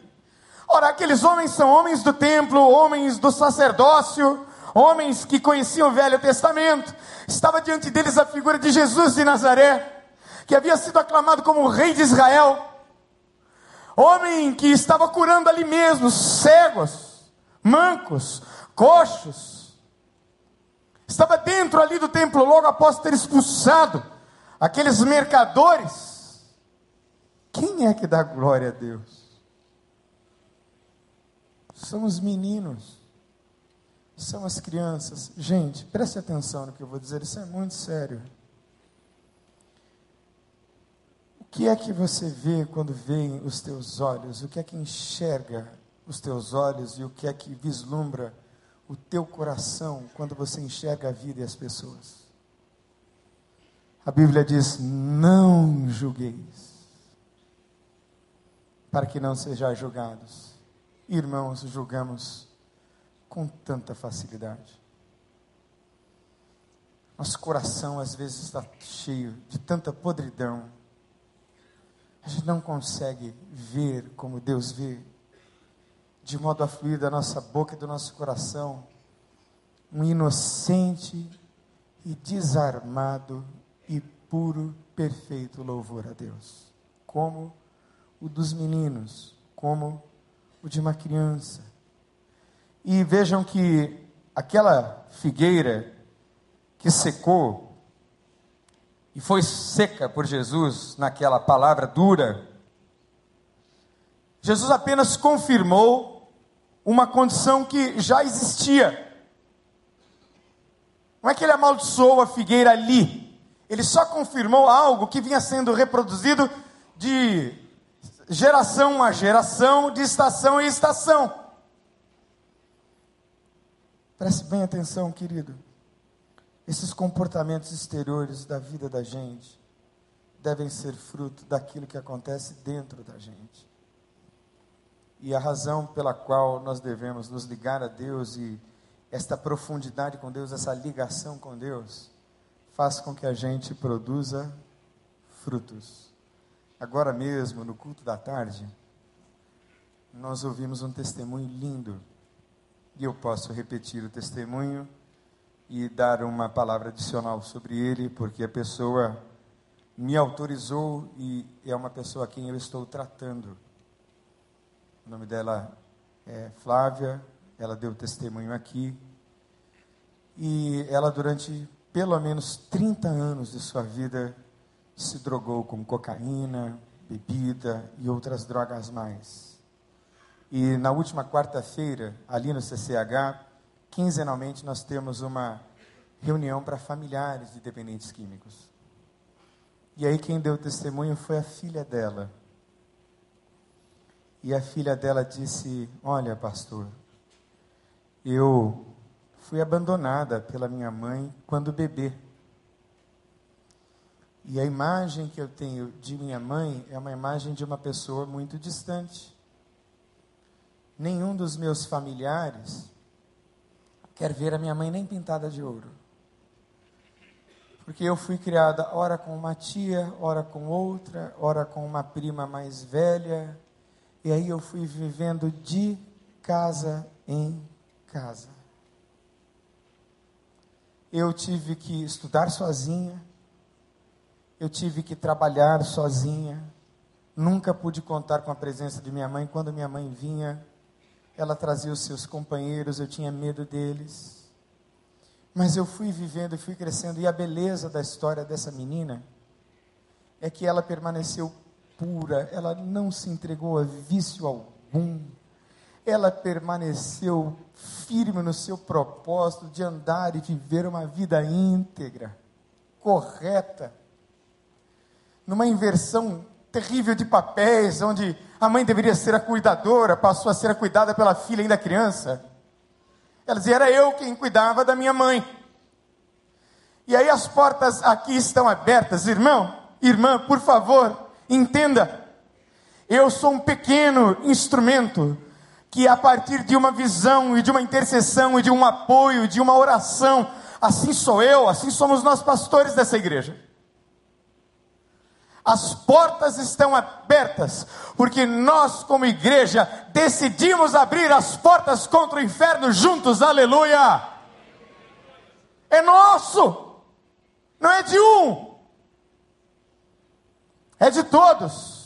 Ora, aqueles homens são homens do templo, homens do sacerdócio, homens que conheciam o Velho Testamento. Estava diante deles a figura de Jesus de Nazaré, que havia sido aclamado como o rei de Israel homem que estava curando ali mesmo, cegos, mancos, coxos, estava dentro ali do templo logo após ter expulsado aqueles mercadores. Quem é que dá glória a Deus? São os meninos, são as crianças. Gente, preste atenção no que eu vou dizer, isso é muito sério. Que é que você vê quando veem os teus olhos? O que é que enxerga os teus olhos e o que é que vislumbra o teu coração quando você enxerga a vida e as pessoas? A Bíblia diz: não julgueis, para que não sejais julgados. Irmãos, julgamos com tanta facilidade. Nosso coração às vezes está cheio de tanta podridão a gente não consegue ver como Deus vê, de modo a fluir da nossa boca e do nosso coração, um inocente e desarmado e puro, perfeito louvor a Deus, como o dos meninos, como o de uma criança. E vejam que aquela figueira que secou e foi seca por Jesus naquela palavra dura, Jesus apenas confirmou uma condição que já existia. Não é que ele amaldiçoou a figueira ali, ele só confirmou algo que vinha sendo reproduzido de geração a geração, de estação em estação. Preste bem atenção, querido esses comportamentos exteriores da vida da gente devem ser fruto daquilo que acontece dentro da gente. E a razão pela qual nós devemos nos ligar a Deus e esta profundidade com Deus, essa ligação com Deus, faz com que a gente produza frutos. Agora mesmo, no culto da tarde, nós ouvimos um testemunho lindo. E eu posso repetir o testemunho e dar uma palavra adicional sobre ele, porque a pessoa me autorizou e é uma pessoa a quem eu estou tratando. O nome dela é Flávia, ela deu testemunho aqui. E ela, durante pelo menos 30 anos de sua vida, se drogou com cocaína, bebida e outras drogas mais. E na última quarta-feira, ali no CCH, quinzenalmente nós temos uma reunião para familiares de dependentes químicos. E aí quem deu testemunho foi a filha dela. E a filha dela disse: Olha, pastor, eu fui abandonada pela minha mãe quando bebê. E a imagem que eu tenho de minha mãe é uma imagem de uma pessoa muito distante. Nenhum dos meus familiares quer ver a minha mãe nem pintada de ouro. Porque eu fui criada ora com uma tia, ora com outra, ora com uma prima mais velha. E aí eu fui vivendo de casa em casa. Eu tive que estudar sozinha. Eu tive que trabalhar sozinha. Nunca pude contar com a presença de minha mãe. Quando minha mãe vinha, ela trazia os seus companheiros, eu tinha medo deles. Mas eu fui vivendo e fui crescendo, e a beleza da história dessa menina é que ela permaneceu pura, ela não se entregou a vício algum, ela permaneceu firme no seu propósito de andar e viver uma vida íntegra, correta, numa inversão terrível de papéis, onde a mãe deveria ser a cuidadora, passou a ser a cuidada pela filha ainda criança. Ela dizia: era eu quem cuidava da minha mãe. E aí as portas aqui estão abertas, irmão, irmã, por favor, entenda. Eu sou um pequeno instrumento que a partir de uma visão e de uma intercessão e de um apoio, de uma oração, assim sou eu, assim somos nós pastores dessa igreja. As portas estão abertas, porque nós, como igreja, decidimos abrir as portas contra o inferno juntos, aleluia! É nosso, não é de um, é de todos.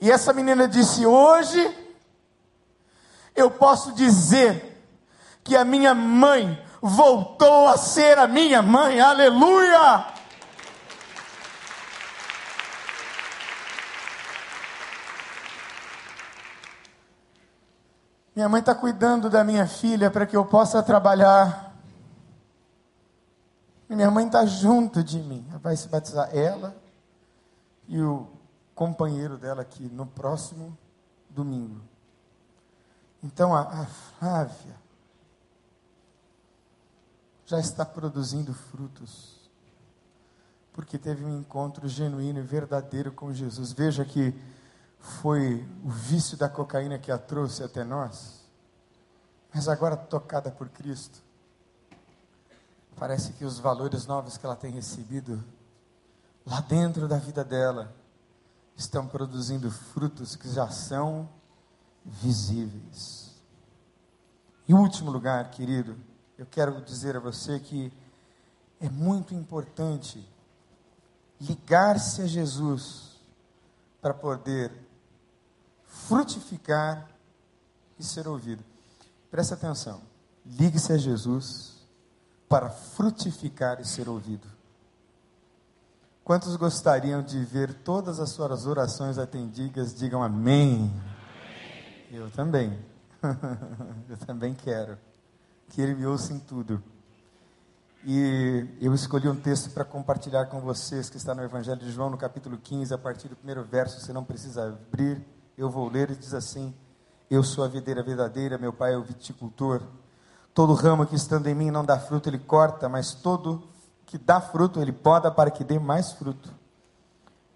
E essa menina disse: Hoje eu posso dizer que a minha mãe voltou a ser a minha mãe, aleluia! Minha mãe está cuidando da minha filha para que eu possa trabalhar. E minha mãe está junto de mim. Vai se batizar ela e o companheiro dela aqui no próximo domingo. Então a, a Flávia já está produzindo frutos, porque teve um encontro genuíno e verdadeiro com Jesus. Veja que foi o vício da cocaína que a trouxe até nós, mas agora tocada por Cristo, parece que os valores novos que ela tem recebido lá dentro da vida dela estão produzindo frutos que já são visíveis. Em último lugar, querido, eu quero dizer a você que é muito importante ligar-se a Jesus para poder frutificar e ser ouvido. Presta atenção. Ligue-se a Jesus para frutificar e ser ouvido. Quantos gostariam de ver todas as suas orações atendidas? Digam amém. amém. Eu também. eu também quero. Que Ele me ouça em tudo. E eu escolhi um texto para compartilhar com vocês, que está no Evangelho de João, no capítulo 15, a partir do primeiro verso. Você não precisa abrir eu vou ler e diz assim: Eu sou a videira verdadeira, meu pai é o viticultor. Todo ramo que estando em mim não dá fruto, ele corta, mas todo que dá fruto, ele poda para que dê mais fruto.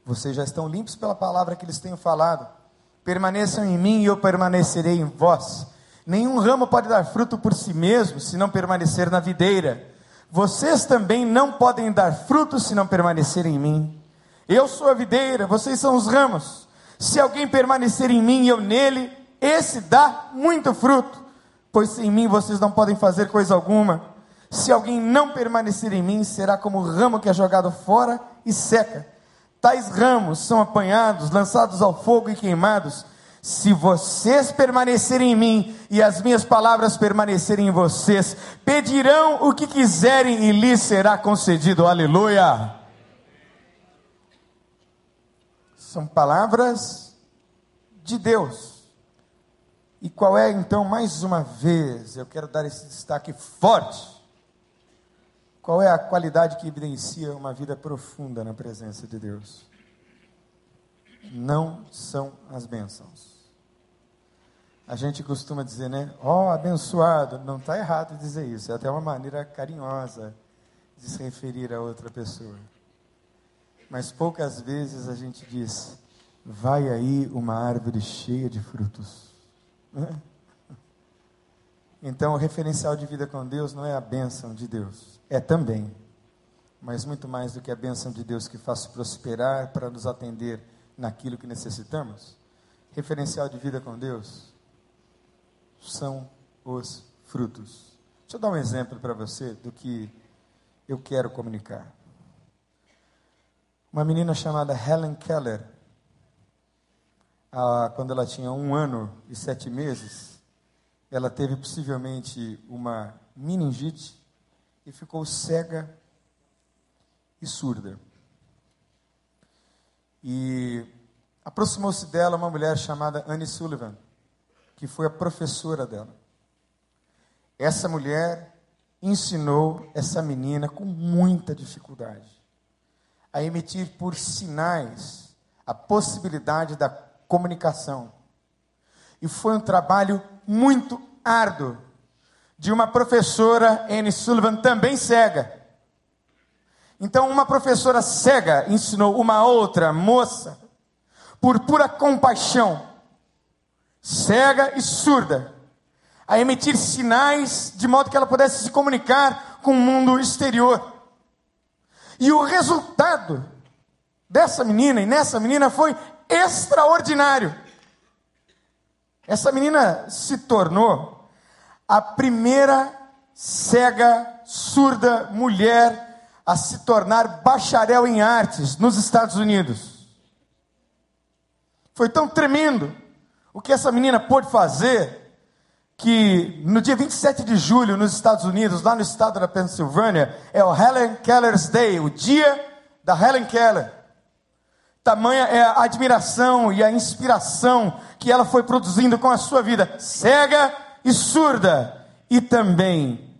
Vocês já estão limpos pela palavra que lhes tenho falado. Permaneçam em mim e eu permanecerei em vós. Nenhum ramo pode dar fruto por si mesmo, se não permanecer na videira. Vocês também não podem dar fruto se não permanecerem em mim. Eu sou a videira, vocês são os ramos. Se alguém permanecer em mim e eu nele, esse dá muito fruto, pois sem mim vocês não podem fazer coisa alguma. Se alguém não permanecer em mim, será como o ramo que é jogado fora e seca. Tais ramos são apanhados, lançados ao fogo e queimados. Se vocês permanecerem em mim e as minhas palavras permanecerem em vocês, pedirão o que quiserem e lhes será concedido. Aleluia! São palavras de Deus. E qual é então, mais uma vez, eu quero dar esse destaque forte qual é a qualidade que evidencia uma vida profunda na presença de Deus? Não são as bênçãos. A gente costuma dizer, né? Ó, oh, abençoado. Não está errado dizer isso. É até uma maneira carinhosa de se referir a outra pessoa. Mas poucas vezes a gente diz: vai aí uma árvore cheia de frutos. Então, o referencial de vida com Deus não é a bênção de Deus, é também, mas muito mais do que a bênção de Deus que faz prosperar para nos atender naquilo que necessitamos. Referencial de vida com Deus são os frutos. Deixa eu dar um exemplo para você do que eu quero comunicar. Uma menina chamada Helen Keller, quando ela tinha um ano e sete meses, ela teve possivelmente uma meningite e ficou cega e surda. E aproximou-se dela uma mulher chamada Anne Sullivan, que foi a professora dela. Essa mulher ensinou essa menina com muita dificuldade a emitir por sinais a possibilidade da comunicação. E foi um trabalho muito árduo de uma professora, Anne Sullivan, também cega. Então, uma professora cega ensinou uma outra moça, por pura compaixão, cega e surda, a emitir sinais de modo que ela pudesse se comunicar com o mundo exterior. E o resultado dessa menina e nessa menina foi extraordinário. Essa menina se tornou a primeira cega, surda mulher a se tornar bacharel em artes nos Estados Unidos. Foi tão tremendo o que essa menina pôde fazer que no dia 27 de julho, nos Estados Unidos, lá no estado da Pensilvânia, é o Helen Keller's Day, o dia da Helen Keller. Tamanha é a admiração e a inspiração que ela foi produzindo com a sua vida, cega e surda, e também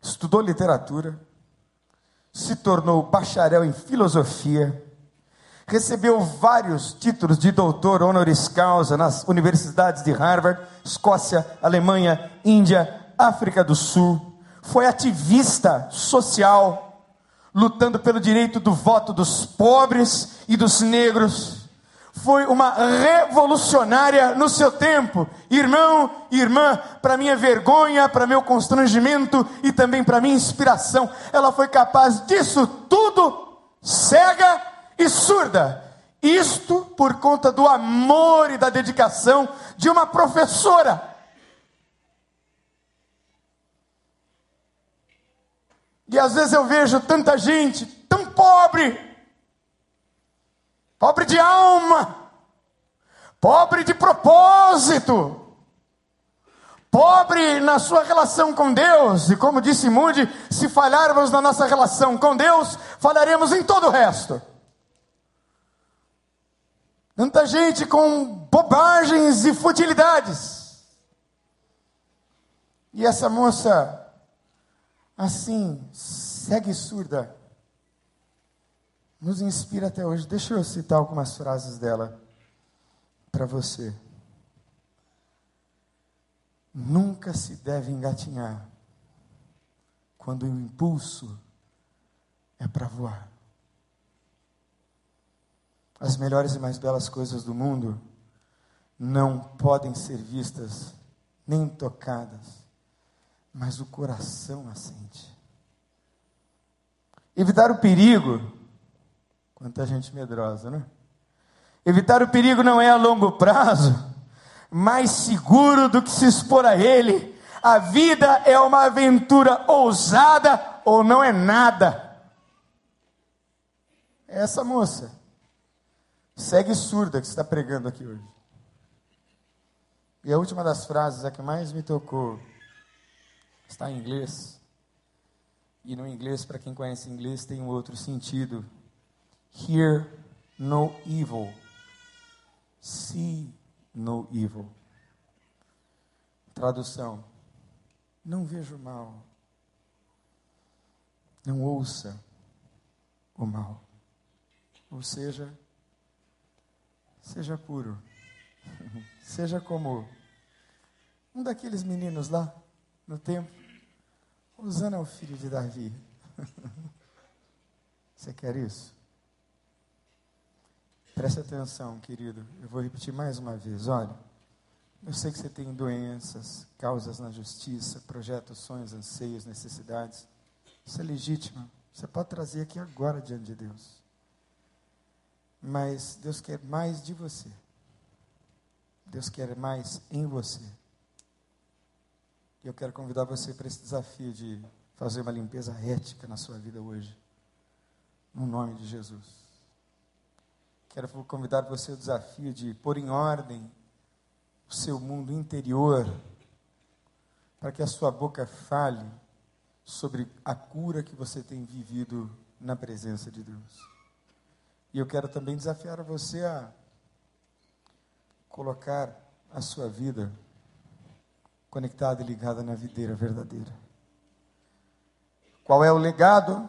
estudou literatura, se tornou bacharel em filosofia, recebeu vários títulos de doutor honoris causa nas universidades de Harvard, Escócia, Alemanha, Índia, África do Sul, foi ativista social, lutando pelo direito do voto dos pobres e dos negros. Foi uma revolucionária no seu tempo, irmão e irmã, para minha vergonha, para meu constrangimento e também para minha inspiração. Ela foi capaz disso tudo, cega e surda. Isto por conta do amor e da dedicação de uma professora E às vezes eu vejo tanta gente tão pobre, pobre de alma, pobre de propósito, pobre na sua relação com Deus. E como disse Moody, se falharmos na nossa relação com Deus, falharemos em todo o resto. Tanta gente com bobagens e futilidades. E essa moça assim, segue surda, nos inspira até hoje. Deixa eu citar algumas frases dela para você. Nunca se deve engatinhar quando o impulso é para voar. As melhores e mais belas coisas do mundo não podem ser vistas nem tocadas, mas o coração assente. Evitar o perigo, quanta gente medrosa, né? Evitar o perigo não é a longo prazo, mais seguro do que se expor a ele. A vida é uma aventura ousada ou não é nada. É essa moça, segue surda que está pregando aqui hoje. E a última das frases, a que mais me tocou, está em inglês. E no inglês, para quem conhece inglês, tem um outro sentido. Hear no evil. See no evil. Tradução: Não vejo mal. Não ouça o mal. Ou seja, seja puro. Seja como um daqueles meninos lá no templo. Usando é o filho de Davi. Você quer isso? Preste atenção, querido. Eu vou repetir mais uma vez. Olha, eu sei que você tem doenças, causas na justiça, projetos, sonhos, anseios, necessidades. Isso é legítimo. Você pode trazer aqui agora diante de Deus. Mas Deus quer mais de você. Deus quer mais em você. Eu quero convidar você para esse desafio de fazer uma limpeza ética na sua vida hoje. No nome de Jesus. Quero convidar você ao desafio de pôr em ordem o seu mundo interior, para que a sua boca fale sobre a cura que você tem vivido na presença de Deus. E eu quero também desafiar você a colocar a sua vida conectada e ligada na videira verdadeira. Qual é o legado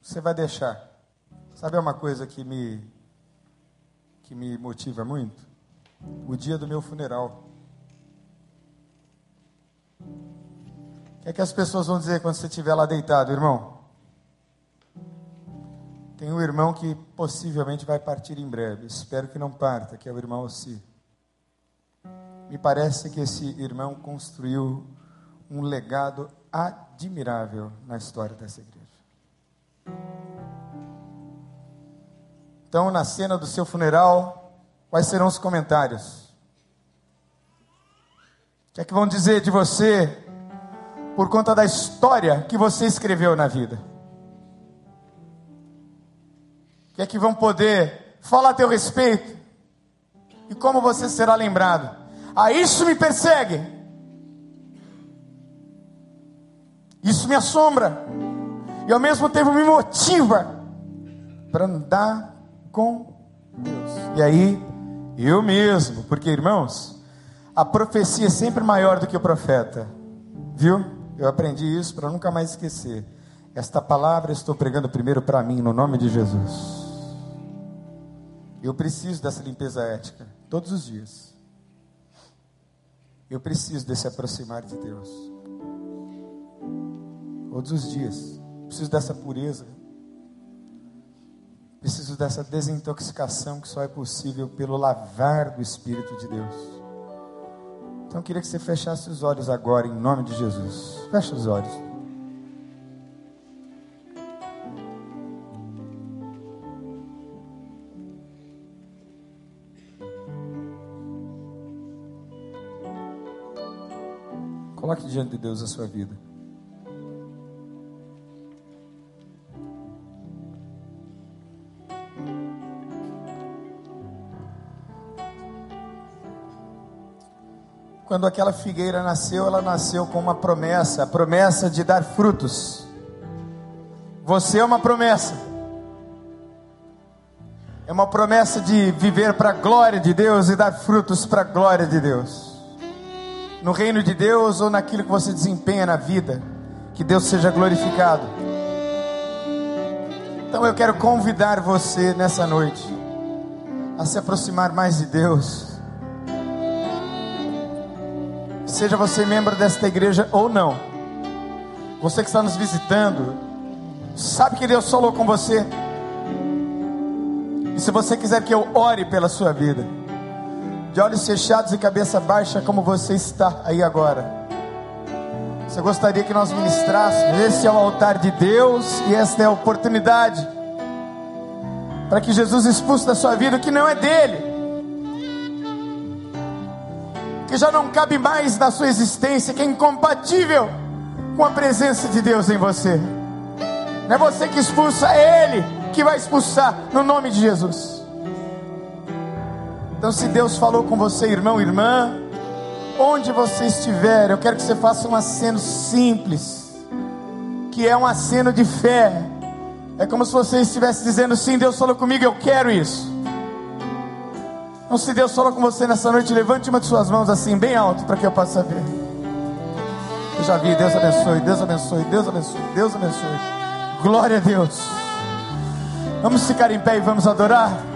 você vai deixar? Sabe uma coisa que me que me motiva muito? O dia do meu funeral. O que é que as pessoas vão dizer quando você estiver lá deitado, irmão? Tem um irmão que possivelmente vai partir em breve. Espero que não parta, que é o irmão Ossi. Me parece que esse irmão construiu um legado admirável na história dessa igreja. Então, na cena do seu funeral, quais serão os comentários? O que é que vão dizer de você por conta da história que você escreveu na vida? Que é que vão poder falar a teu respeito? E como você será lembrado? Ah, isso me persegue. Isso me assombra. E ao mesmo tempo me motiva para andar com Deus. E aí, eu mesmo, porque irmãos, a profecia é sempre maior do que o profeta. Viu? Eu aprendi isso para nunca mais esquecer. Esta palavra estou pregando primeiro para mim, no nome de Jesus. Eu preciso dessa limpeza ética todos os dias. Eu preciso desse aproximar de Deus. Todos os dias. Preciso dessa pureza. Preciso dessa desintoxicação que só é possível pelo lavar do Espírito de Deus. Então eu queria que você fechasse os olhos agora, em nome de Jesus. Feche os olhos. Coloque diante de Deus a sua vida. Quando aquela figueira nasceu, ela nasceu com uma promessa, a promessa de dar frutos. Você é uma promessa. É uma promessa de viver para a glória de Deus e dar frutos para a glória de Deus no reino de Deus ou naquilo que você desempenha na vida, que Deus seja glorificado. Então eu quero convidar você nessa noite a se aproximar mais de Deus. Seja você membro desta igreja ou não, você que está nos visitando, Sabe que Deus falou com você? E se você quiser que eu ore pela sua vida, de olhos fechados e cabeça baixa, como você está aí agora. Você gostaria que nós ministrássemos? Esse é o altar de Deus e esta é a oportunidade para que Jesus expulse da sua vida o que não é dele, que já não cabe mais na sua existência, que é incompatível com a presença de Deus em você. Não é você que expulsa, é Ele que vai expulsar no nome de Jesus. Então, se Deus falou com você, irmão, irmã, onde você estiver, eu quero que você faça um aceno simples, que é um aceno de fé. É como se você estivesse dizendo: Sim, Deus falou comigo, eu quero isso. Então, se Deus falou com você nessa noite, levante uma de suas mãos assim, bem alto, para que eu possa ver. Eu já vi, Deus abençoe, Deus abençoe, Deus abençoe, Deus abençoe. Glória a Deus. Vamos ficar em pé e vamos adorar.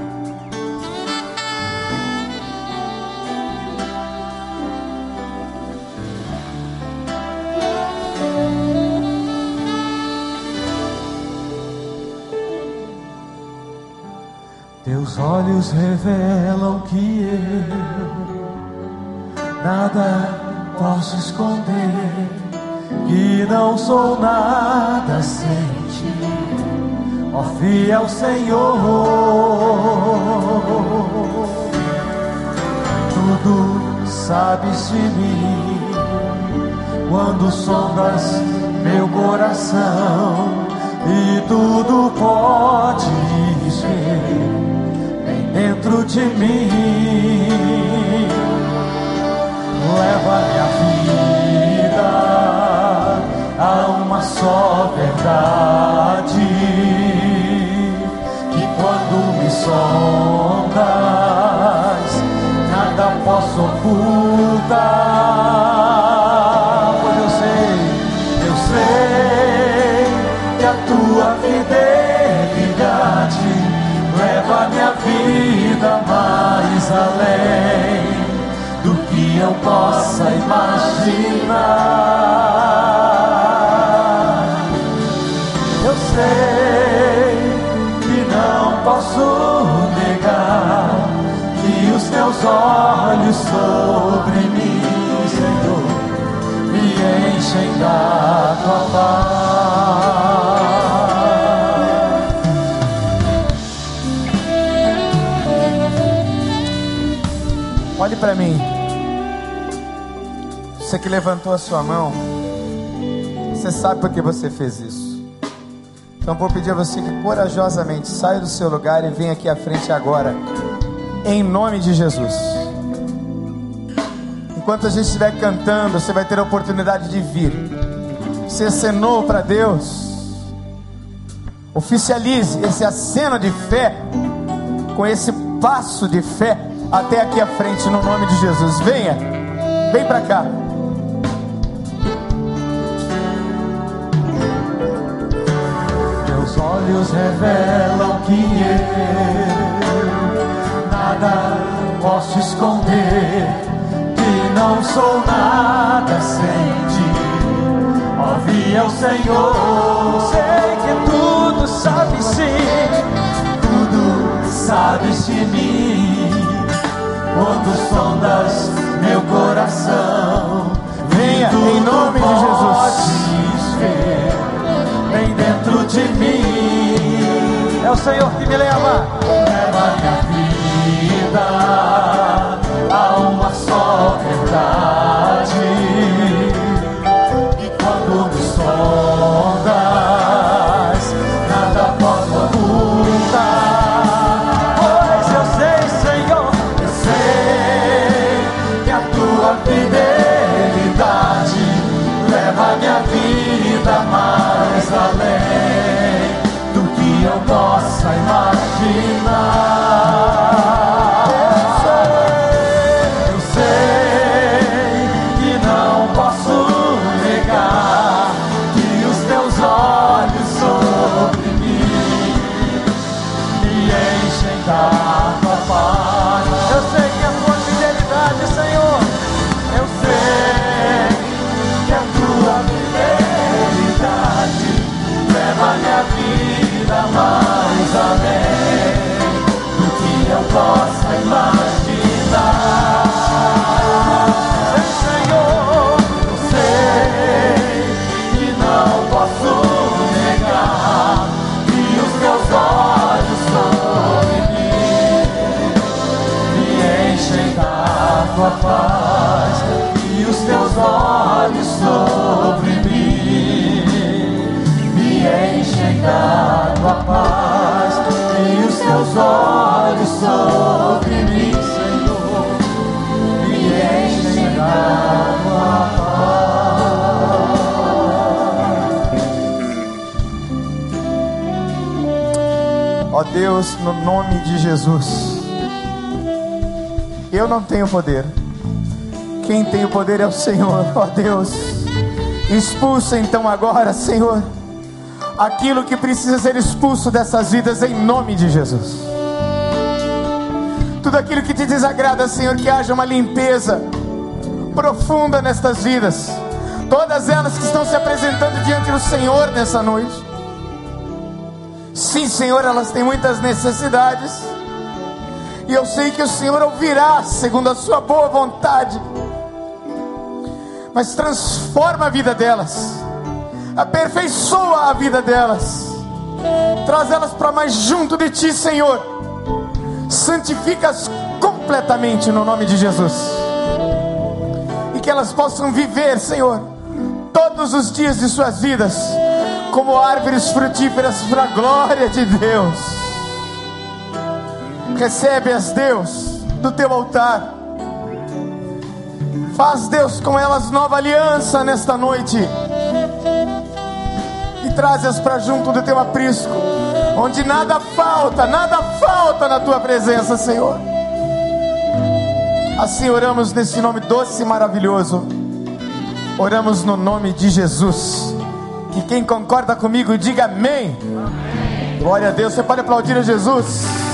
Teus olhos revelam que eu nada posso esconder, que não sou nada sem ti, ó fiel Senhor. Tudo sabes de mim quando sondas meu coração e tudo podes ver dentro de mim. Leva minha vida a uma só verdade. Que quando me sondas, nada posso ocultar. Possa imaginar. Eu sei que não posso negar que os teus olhos sobre mim, Senhor, me enchem da tua paz. Olhe para mim. Você que levantou a sua mão, você sabe por que você fez isso. Então vou pedir a você que corajosamente saia do seu lugar e venha aqui à frente agora, em nome de Jesus. Enquanto a gente estiver cantando, você vai ter a oportunidade de vir. Você acenou para Deus. Oficialize esse aceno de fé com esse passo de fé até aqui à frente no nome de Jesus. Venha, vem para cá. Olhos revelam que eu nada posso esconder, que não sou nada sem ti. Ó o Senhor, sei que tudo sabe sim, tudo sabes de mim quando sondas meu coração. Venha em nome de Jesus. Ver, vem dentro de mim. É o Senhor que me leva. Leva minha vida no nome de Jesus. Eu não tenho poder. Quem tem o poder é o Senhor, ó Deus. Expulsa então agora, Senhor, aquilo que precisa ser expulso dessas vidas em nome de Jesus. Tudo aquilo que te desagrada, Senhor, que haja uma limpeza profunda nestas vidas. Todas elas que estão se apresentando diante do Senhor nessa noite. Sim, Senhor, elas têm muitas necessidades. E eu sei que o Senhor ouvirá segundo a sua boa vontade. Mas transforma a vida delas, aperfeiçoa a vida delas, traz elas para mais junto de Ti, Senhor. Santifica-as completamente no nome de Jesus, e que elas possam viver, Senhor, todos os dias de suas vidas como árvores frutíferas para a glória de Deus. Recebe-as, Deus, do teu altar. Faz, Deus, com elas nova aliança nesta noite. E traz-as para junto do teu aprisco, onde nada falta, nada falta na tua presença, Senhor. Assim oramos nesse nome doce e maravilhoso. Oramos no nome de Jesus. Que quem concorda comigo diga amém. amém. Glória a Deus. Você pode aplaudir a Jesus.